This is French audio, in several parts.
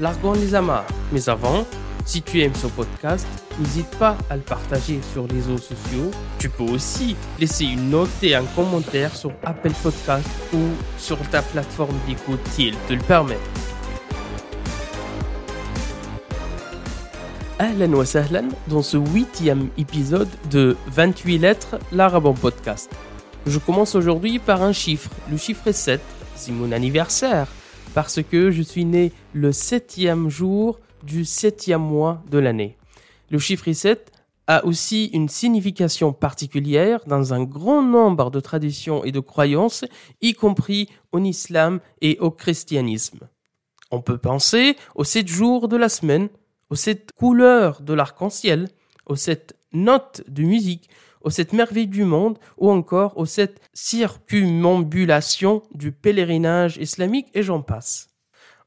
largons les amarres. Mais avant, si tu aimes ce podcast, n'hésite pas à le partager sur les réseaux sociaux. Tu peux aussi laisser une note et un commentaire sur Apple Podcast ou sur ta plateforme d'écoute si elle te le permet. Ahlan wa dans ce huitième épisode de 28 lettres, l'arabe en podcast. Je commence aujourd'hui par un chiffre, le chiffre 7, c'est mon anniversaire, parce que je suis né le septième jour du septième mois de l'année. Le chiffre 7 a aussi une signification particulière dans un grand nombre de traditions et de croyances, y compris en islam et au christianisme. On peut penser aux sept jours de la semaine, aux sept couleurs de l'arc-en-ciel, aux sept notes de musique, aux sept merveilles du monde, ou encore aux sept circumambulations du pèlerinage islamique, et j'en passe.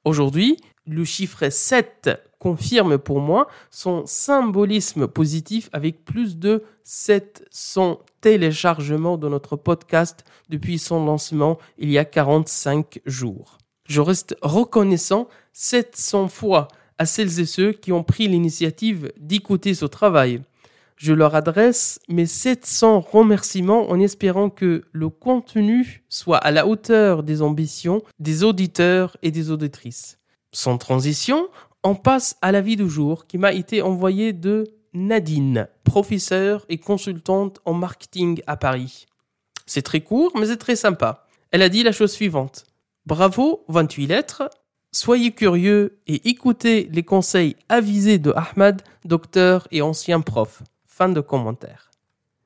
Aujourd'hui, le chiffre 7 confirme pour moi son symbolisme positif avec plus de 700 téléchargements de notre podcast depuis son lancement il y a 45 jours. Je reste reconnaissant 700 fois à celles et ceux qui ont pris l'initiative d'écouter ce travail. Je leur adresse mes 700 remerciements en espérant que le contenu soit à la hauteur des ambitions des auditeurs et des auditrices. Sans transition, on passe à la vie du jour qui m'a été envoyée de Nadine, professeure et consultante en marketing à Paris. C'est très court, mais c'est très sympa. Elle a dit la chose suivante. Bravo, 28 lettres, Soyez curieux et écoutez les conseils avisés de Ahmad, docteur et ancien prof. De.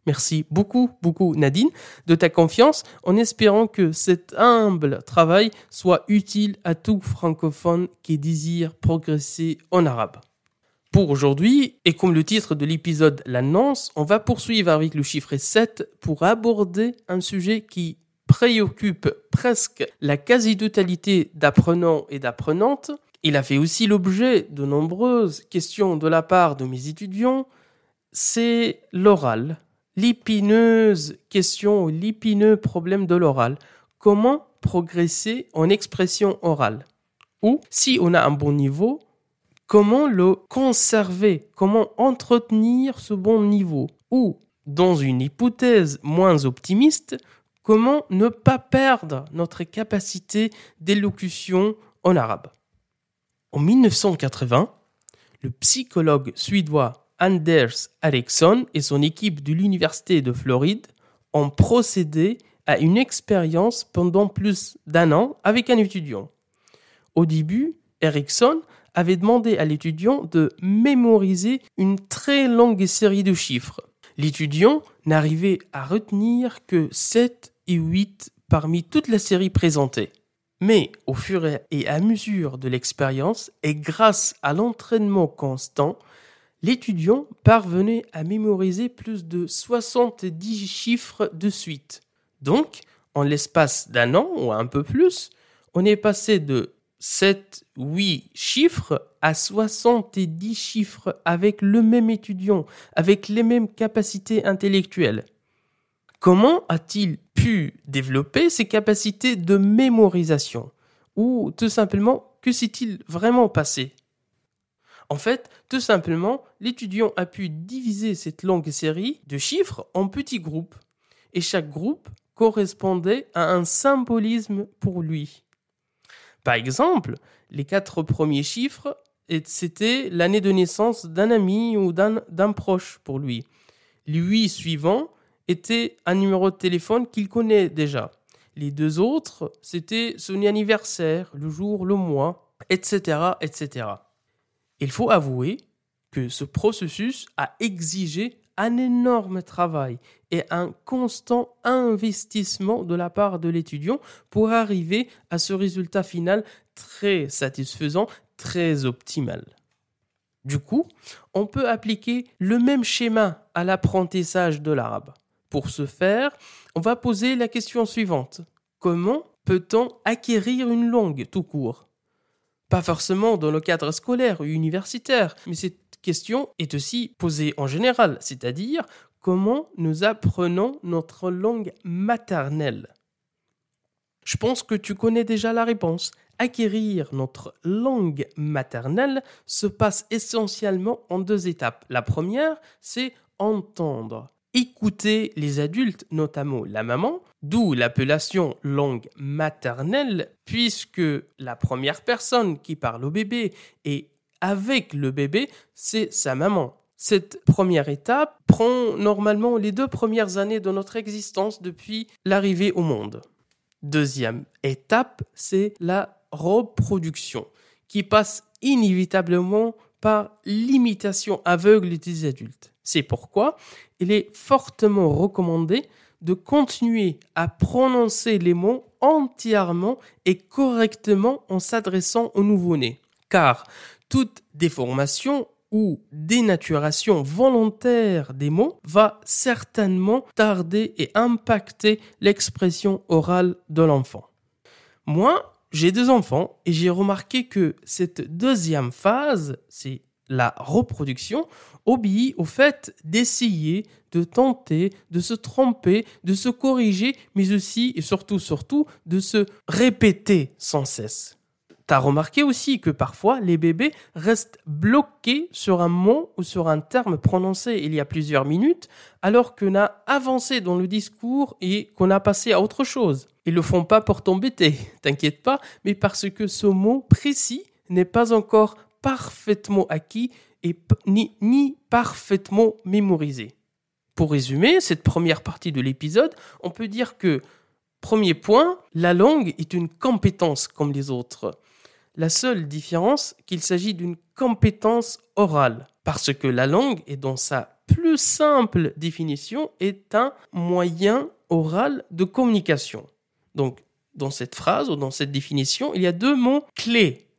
Merci beaucoup, beaucoup Nadine de ta confiance en espérant que cet humble travail soit utile à tout francophone qui désire progresser en arabe. Pour aujourd'hui, et comme le titre de l'épisode l'annonce, on va poursuivre avec le chiffre 7 pour aborder un sujet qui préoccupe presque la quasi-totalité d'apprenants et d'apprenantes. Il a fait aussi l'objet de nombreuses questions de la part de mes étudiants. C'est l'oral, l'épineuse question, l'épineux problème de l'oral. Comment progresser en expression orale? Ou, si on a un bon niveau, comment le conserver? Comment entretenir ce bon niveau? Ou, dans une hypothèse moins optimiste, comment ne pas perdre notre capacité d'élocution en arabe? En 1980, le psychologue suédois Anders Ericsson et son équipe de l'Université de Floride ont procédé à une expérience pendant plus d'un an avec un étudiant. Au début, Ericsson avait demandé à l'étudiant de mémoriser une très longue série de chiffres. L'étudiant n'arrivait à retenir que 7 et 8 parmi toute la série présentée. Mais au fur et à mesure de l'expérience et grâce à l'entraînement constant, l'étudiant parvenait à mémoriser plus de 70 chiffres de suite. Donc, en l'espace d'un an ou un peu plus, on est passé de 7, 8 chiffres à 70 chiffres avec le même étudiant, avec les mêmes capacités intellectuelles. Comment a-t-il pu développer ses capacités de mémorisation? Ou tout simplement, que s'est-il vraiment passé? En fait, tout simplement, l'étudiant a pu diviser cette longue série de chiffres en petits groupes. Et chaque groupe correspondait à un symbolisme pour lui. Par exemple, les quatre premiers chiffres, c'était l'année de naissance d'un ami ou d'un proche pour lui. Les huit suivants, était un numéro de téléphone qu'il connaît déjà. Les deux autres, c'était son anniversaire, le jour, le mois, etc., etc. Il faut avouer que ce processus a exigé un énorme travail et un constant investissement de la part de l'étudiant pour arriver à ce résultat final très satisfaisant très optimale. Du coup, on peut appliquer le même schéma à l'apprentissage de l'arabe. Pour ce faire, on va poser la question suivante. Comment peut-on acquérir une langue tout court? Pas forcément dans le cadre scolaire ou universitaire, mais cette question est aussi posée en général, c'est-à-dire comment nous apprenons notre langue maternelle. Je pense que tu connais déjà la réponse. Acquérir notre langue maternelle se passe essentiellement en deux étapes. La première, c'est entendre écouter les adultes, notamment la maman, d'où l'appellation langue maternelle, puisque la première personne qui parle au bébé et avec le bébé, c'est sa maman. Cette première étape prend normalement les deux premières années de notre existence depuis l'arrivée au monde. Deuxième étape, c'est la reproduction, qui passe inévitablement par l'imitation aveugle des adultes. C'est pourquoi il est fortement recommandé de continuer à prononcer les mots entièrement et correctement en s'adressant au nouveau-né. Car toute déformation ou dénaturation volontaire des mots va certainement tarder et impacter l'expression orale de l'enfant. Moi, j'ai deux enfants et j'ai remarqué que cette deuxième phase, c'est la reproduction, obéit au fait d'essayer, de tenter, de se tromper, de se corriger, mais aussi et surtout, surtout, de se répéter sans cesse. T'as remarqué aussi que parfois les bébés restent bloqués sur un mot ou sur un terme prononcé il y a plusieurs minutes, alors qu'on a avancé dans le discours et qu'on a passé à autre chose. Ils le font pas pour t'embêter, t'inquiète pas, mais parce que ce mot précis n'est pas encore parfaitement acquis et ni, ni parfaitement mémorisé. Pour résumer cette première partie de l'épisode, on peut dire que Premier point, la langue est une compétence comme les autres. La seule différence qu'il s'agit d'une compétence orale, parce que la langue est dans sa plus simple définition est un moyen oral de communication. Donc, dans cette phrase ou dans cette définition, il y a deux mots clés.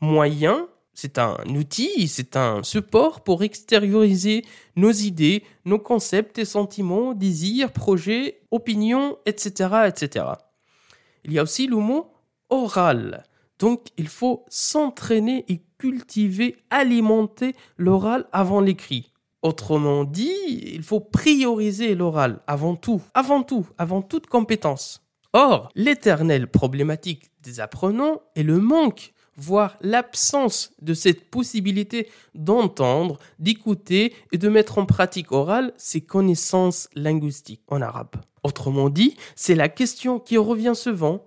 Moyen, c'est un outil, c'est un support pour extérioriser nos idées, nos concepts et sentiments, désirs, projets, opinions, etc., etc. Il y a aussi le mot oral. Donc, il faut s'entraîner et cultiver, alimenter l'oral avant l'écrit. Autrement dit, il faut prioriser l'oral avant tout, avant tout, avant toute compétence. Or, l'éternelle problématique des apprenants est le manque, voire l'absence de cette possibilité d'entendre, d'écouter et de mettre en pratique orale ses connaissances linguistiques en arabe. Autrement dit, c'est la question qui revient souvent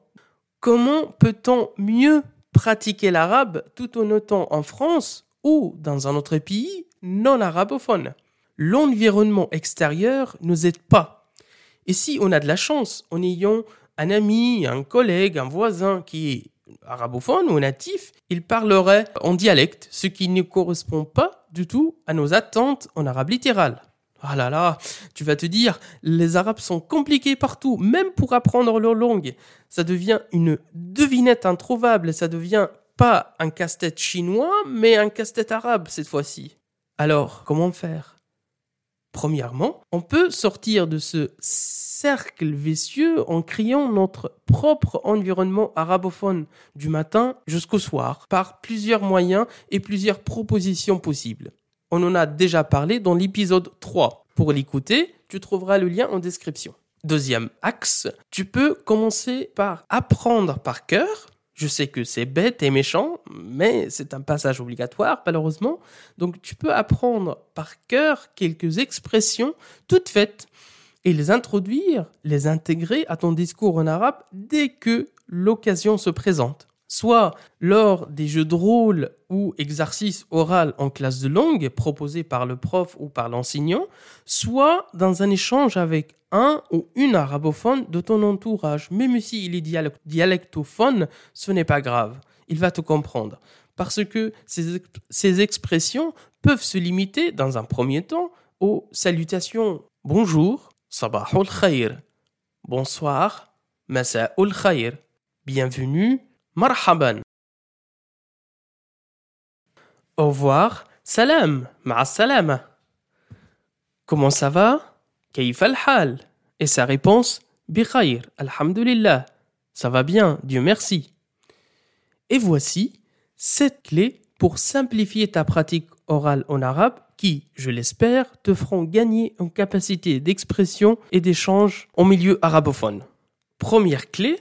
Comment peut-on mieux pratiquer l'arabe tout en étant en France ou dans un autre pays non arabophone? L'environnement extérieur nous aide pas. Et si on a de la chance en ayant un ami, un collègue, un voisin qui est arabophone ou natif, il parlerait en dialecte, ce qui ne correspond pas du tout à nos attentes en arabe littéral. Ah là là, tu vas te dire, les Arabes sont compliqués partout, même pour apprendre leur langue. Ça devient une devinette introuvable, ça devient pas un casse-tête chinois, mais un casse-tête arabe cette fois-ci. Alors, comment faire? Premièrement, on peut sortir de ce cercle vicieux en créant notre propre environnement arabophone du matin jusqu'au soir par plusieurs moyens et plusieurs propositions possibles. On en a déjà parlé dans l'épisode 3. Pour l'écouter, tu trouveras le lien en description. Deuxième axe, tu peux commencer par apprendre par cœur. Je sais que c'est bête et méchant, mais c'est un passage obligatoire, malheureusement. Donc tu peux apprendre par cœur quelques expressions toutes faites et les introduire, les intégrer à ton discours en arabe dès que l'occasion se présente soit lors des jeux de rôle ou exercices oraux en classe de langue proposés par le prof ou par l'enseignant, soit dans un échange avec un ou une arabophone de ton entourage. Même s'il est dialectophone, ce n'est pas grave. Il va te comprendre. Parce que ces, ces expressions peuvent se limiter, dans un premier temps, aux salutations bonjour, khair, bonsoir, masa'ul khair, bienvenue, مرحبا Au revoir. Salam. Ma salama. Comment ça va? Kayf al-hal? Et sa réponse, Bikhayr, alhamdulillah. Ça va bien, Dieu merci. Et voici sept clés pour simplifier ta pratique orale en arabe qui, je l'espère, te feront gagner en capacité d'expression et d'échange en milieu arabophone. Première clé.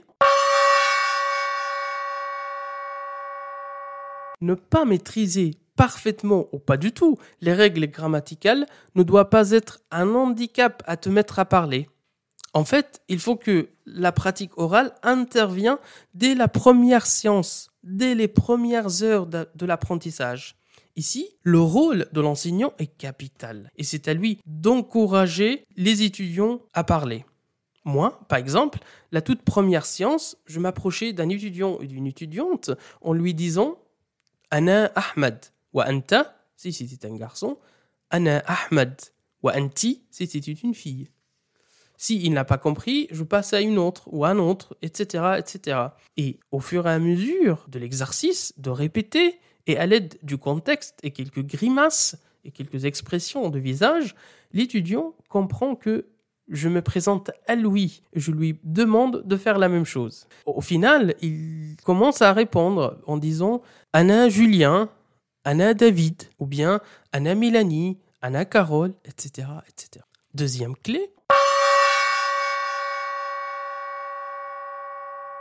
Ne pas maîtriser parfaitement ou pas du tout les règles grammaticales ne doit pas être un handicap à te mettre à parler. En fait, il faut que la pratique orale intervienne dès la première science, dès les premières heures de, l'apprentissage. Ici, le rôle de l'enseignant est capital et c'est à lui d'encourager les étudiants à parler. Moi, par exemple, la toute première séance, je m'approchais d'un étudiant ou d'une étudiante en lui disant Ana Ahmad wa anta, si c'était un garçon, Ana Ahmad wa anti, si c'était une fille. S'il n'a pas compris, je passe à une autre ou à un autre, etc., etc. Et au fur et à mesure de l'exercice, de répéter, et à l'aide du contexte et quelques grimaces et quelques expressions de visage, l'étudiant comprend que je me présente à lui, je lui demande de faire la même chose. Au final, il commence à répondre en disant Anna Julien, Anna David, ou bien Anna Mélanie, Anna Carole, etc., etc. Deuxième clé,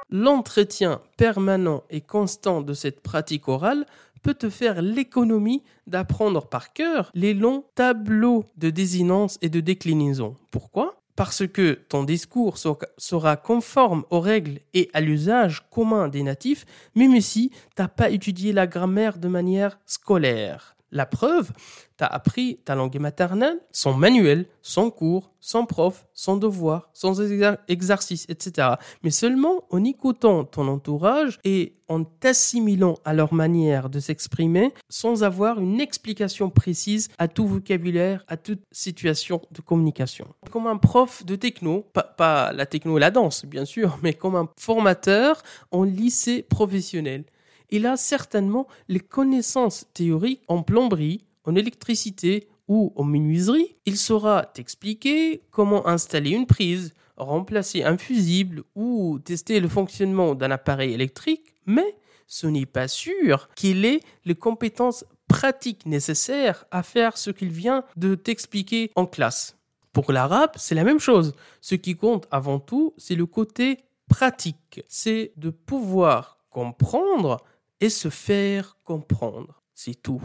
l'entretien permanent et constant de cette pratique orale peut te faire l'économie d'apprendre par cœur les longs tableaux de désinence et de déclinaison. Pourquoi? Parce que ton discours sera conforme aux règles et à l'usage commun des natifs, même si tu pas étudié la grammaire de manière scolaire. La preuve, tu as appris ta langue maternelle sans manuel, sans cours, sans prof, sans devoir, sans exercice, etc. Mais seulement en écoutant ton entourage et en t'assimilant à leur manière de s'exprimer sans avoir une explication précise à tout vocabulaire, à toute situation de communication. Comme un prof de techno, pas, pas la techno et la danse bien sûr, mais comme un formateur en lycée professionnel il a certainement les connaissances théoriques en plomberie, en électricité ou en menuiserie. Il saura t'expliquer comment installer une prise, remplacer un fusible ou tester le fonctionnement d'un appareil électrique, mais ce n'est pas sûr qu'il ait les compétences pratiques nécessaires à faire ce qu'il vient de t'expliquer en classe. Pour l'arabe, c'est la même chose. Ce qui compte avant tout, c'est le côté pratique. C'est de pouvoir comprendre et se faire comprendre. C'est tout.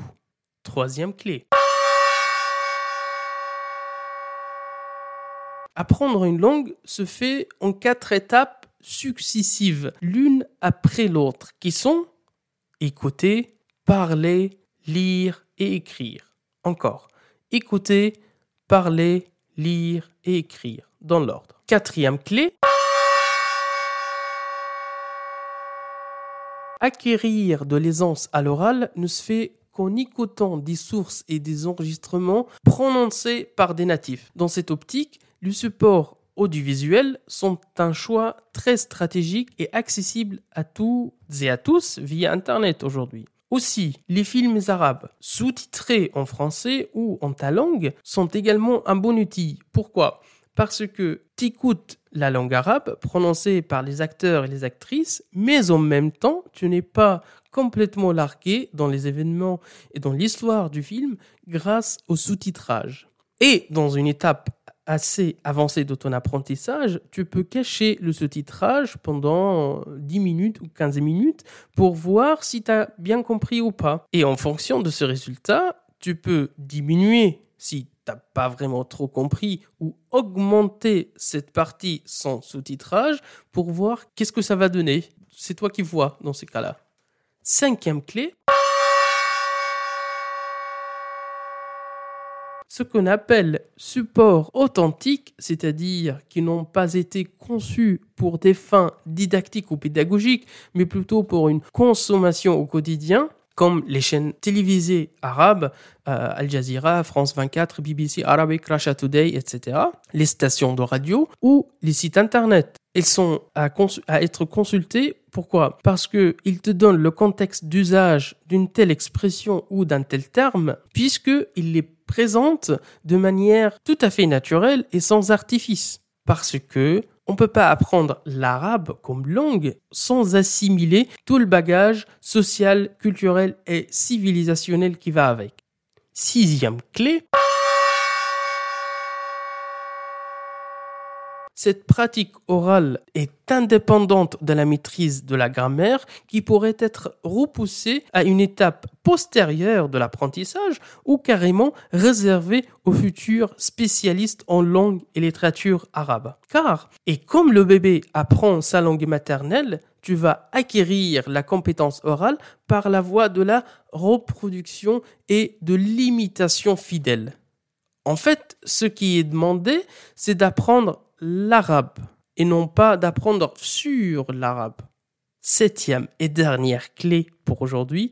Troisième clé. Apprendre une langue se fait en quatre étapes successives, l'une après l'autre, qui sont écouter, parler, lire et écrire. Encore, écouter, parler, lire et écrire, dans l'ordre. Quatrième clé. Acquérir de l'aisance à l'oral ne se fait qu'en écoutant des sources et des enregistrements prononcés par des natifs. Dans cette optique, le support audiovisuel sont un choix très stratégique et accessible à tous et à tous via Internet aujourd'hui. Aussi, les films arabes sous-titrés en français ou en ta langue sont également un bon outil. Pourquoi? Parce que tu écoutes la langue arabe prononcée par les acteurs et les actrices, mais en même temps, tu n'es pas complètement largué dans les événements et dans l'histoire du film grâce au sous-titrage. Et dans une étape assez avancée de ton apprentissage, tu peux cacher le sous-titrage pendant 10 minutes ou 15 minutes pour voir si tu as bien compris ou pas. Et en fonction de ce résultat, tu peux diminuer si t'as pas vraiment trop compris ou augmenter cette partie sans sous-titrage pour voir qu'est-ce que ça va donner. C'est toi qui vois dans ces cas-là. Cinquième clé. Ce qu'on appelle support authentique, c'est-à-dire qui n'ont pas été conçus pour des fins didactiques ou pédagogiques, mais plutôt pour une consommation au quotidien, comme les chaînes télévisées arabes, euh, Al Jazeera, France 24, BBC Arabic, Russia Today, etc., les stations de radio ou les sites internet. elles sont à, à être consultées. Pourquoi? Parce que ils te donnent le contexte d'usage d'une telle expression ou d'un tel terme, puisqu'ils les présentent de manière tout à fait naturelle et sans artifice. Parce que on peut pas apprendre l'arabe comme langue sans assimiler tout le bagage social, culturel et civilisationnel qui va avec. Sixième clé. Cette pratique orale est indépendante de la maîtrise de la grammaire qui pourrait être repoussée à une étape postérieure de l'apprentissage ou carrément réservée aux futurs spécialistes en langue et littérature arabe. Car, et comme le bébé apprend sa langue maternelle, tu vas acquérir la compétence orale par la voie de la reproduction et de l'imitation fidèle. En fait, ce qui est demandé, c'est d'apprendre l'arabe et non pas d'apprendre sur l'arabe. Septième et dernière clé pour aujourd'hui.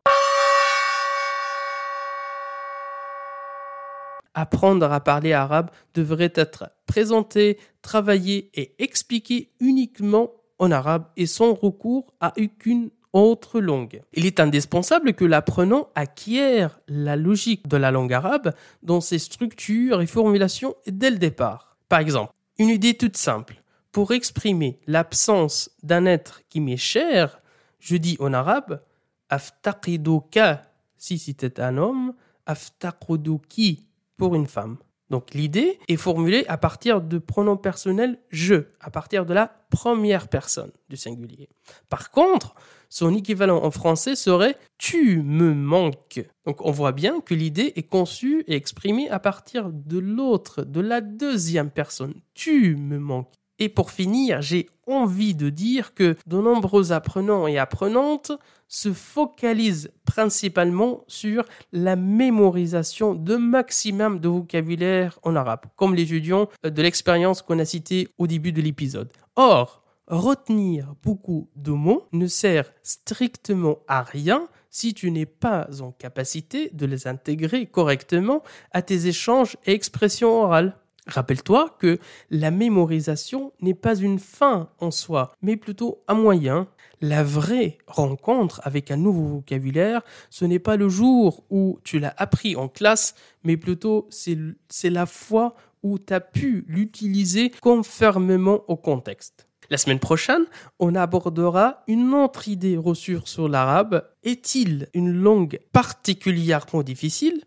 Apprendre à parler arabe devrait être présenté, travaillé et expliqué uniquement en arabe et sans recours à aucune autre langue. Il est indispensable que l'apprenant acquiert la logique de la langue arabe dans ses structures et formulations dès le départ. Par exemple, une idée toute simple. Pour exprimer l'absence d'un être qui m'est cher, je dis en arabe aftaqiduka si c'était un homme, aftaqiduki pour une femme. Donc l'idée est formulée à partir de pronoms personnels je, à partir de la première personne du singulier. Par contre, son équivalent en français serait tu me manques. Donc on voit bien que l'idée est conçue et exprimée à partir de l'autre, de la deuxième personne. Tu me manques. Et pour finir, j'ai envie de dire que de nombreux apprenants et apprenantes se focalisent principalement sur la mémorisation de maximum de vocabulaire en arabe, comme les étudiants de l'expérience qu'on a citée au début de l'épisode. Or, retenir beaucoup de mots ne sert strictement à rien si tu n'es pas en capacité de les intégrer correctement à tes échanges et expressions orales. Rappelle-toi que la mémorisation n'est pas une fin en soi, mais plutôt un moyen. La vraie rencontre avec un nouveau vocabulaire, ce n'est pas le jour où tu l'as appris en classe, mais plutôt c'est la fois où tu as pu l'utiliser conformément au contexte. La semaine prochaine, on abordera une autre idée reçue sur l'arabe. Est-il une langue particulièrement difficile?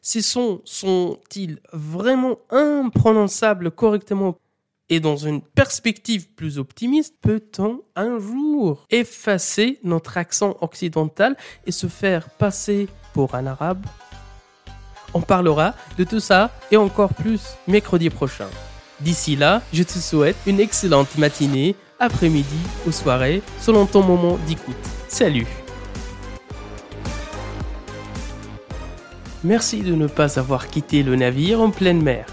Ces sons sont-ils vraiment imprononçables correctement et dans une perspective plus optimiste, peut-on un jour effacer notre accent occidental et se faire passer pour un arabe? On parlera de tout ça et encore plus mercredi prochain. D'ici là, je te souhaite une excellente matinée, après-midi ou soirée, selon ton moment d'écoute. Salut Merci de ne pas avoir quitté le navire en pleine mer.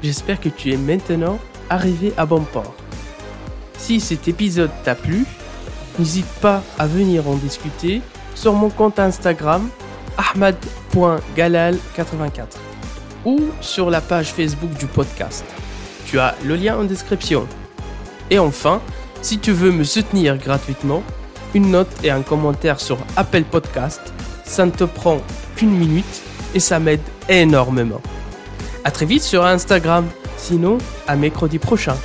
J'espère que tu es maintenant arrivé à bon port. Si cet épisode t'a plu, n'hésite pas à venir en discuter sur mon compte Instagram ahmad.galal84 ou sur la page Facebook du podcast. Tu as le lien en description. Et enfin, si tu veux me soutenir gratuitement, une note et un commentaire sur Apple Podcast, ça ne te prend qu'une minute et ça m'aide énormément. À très vite sur Instagram, sinon à mercredi prochain.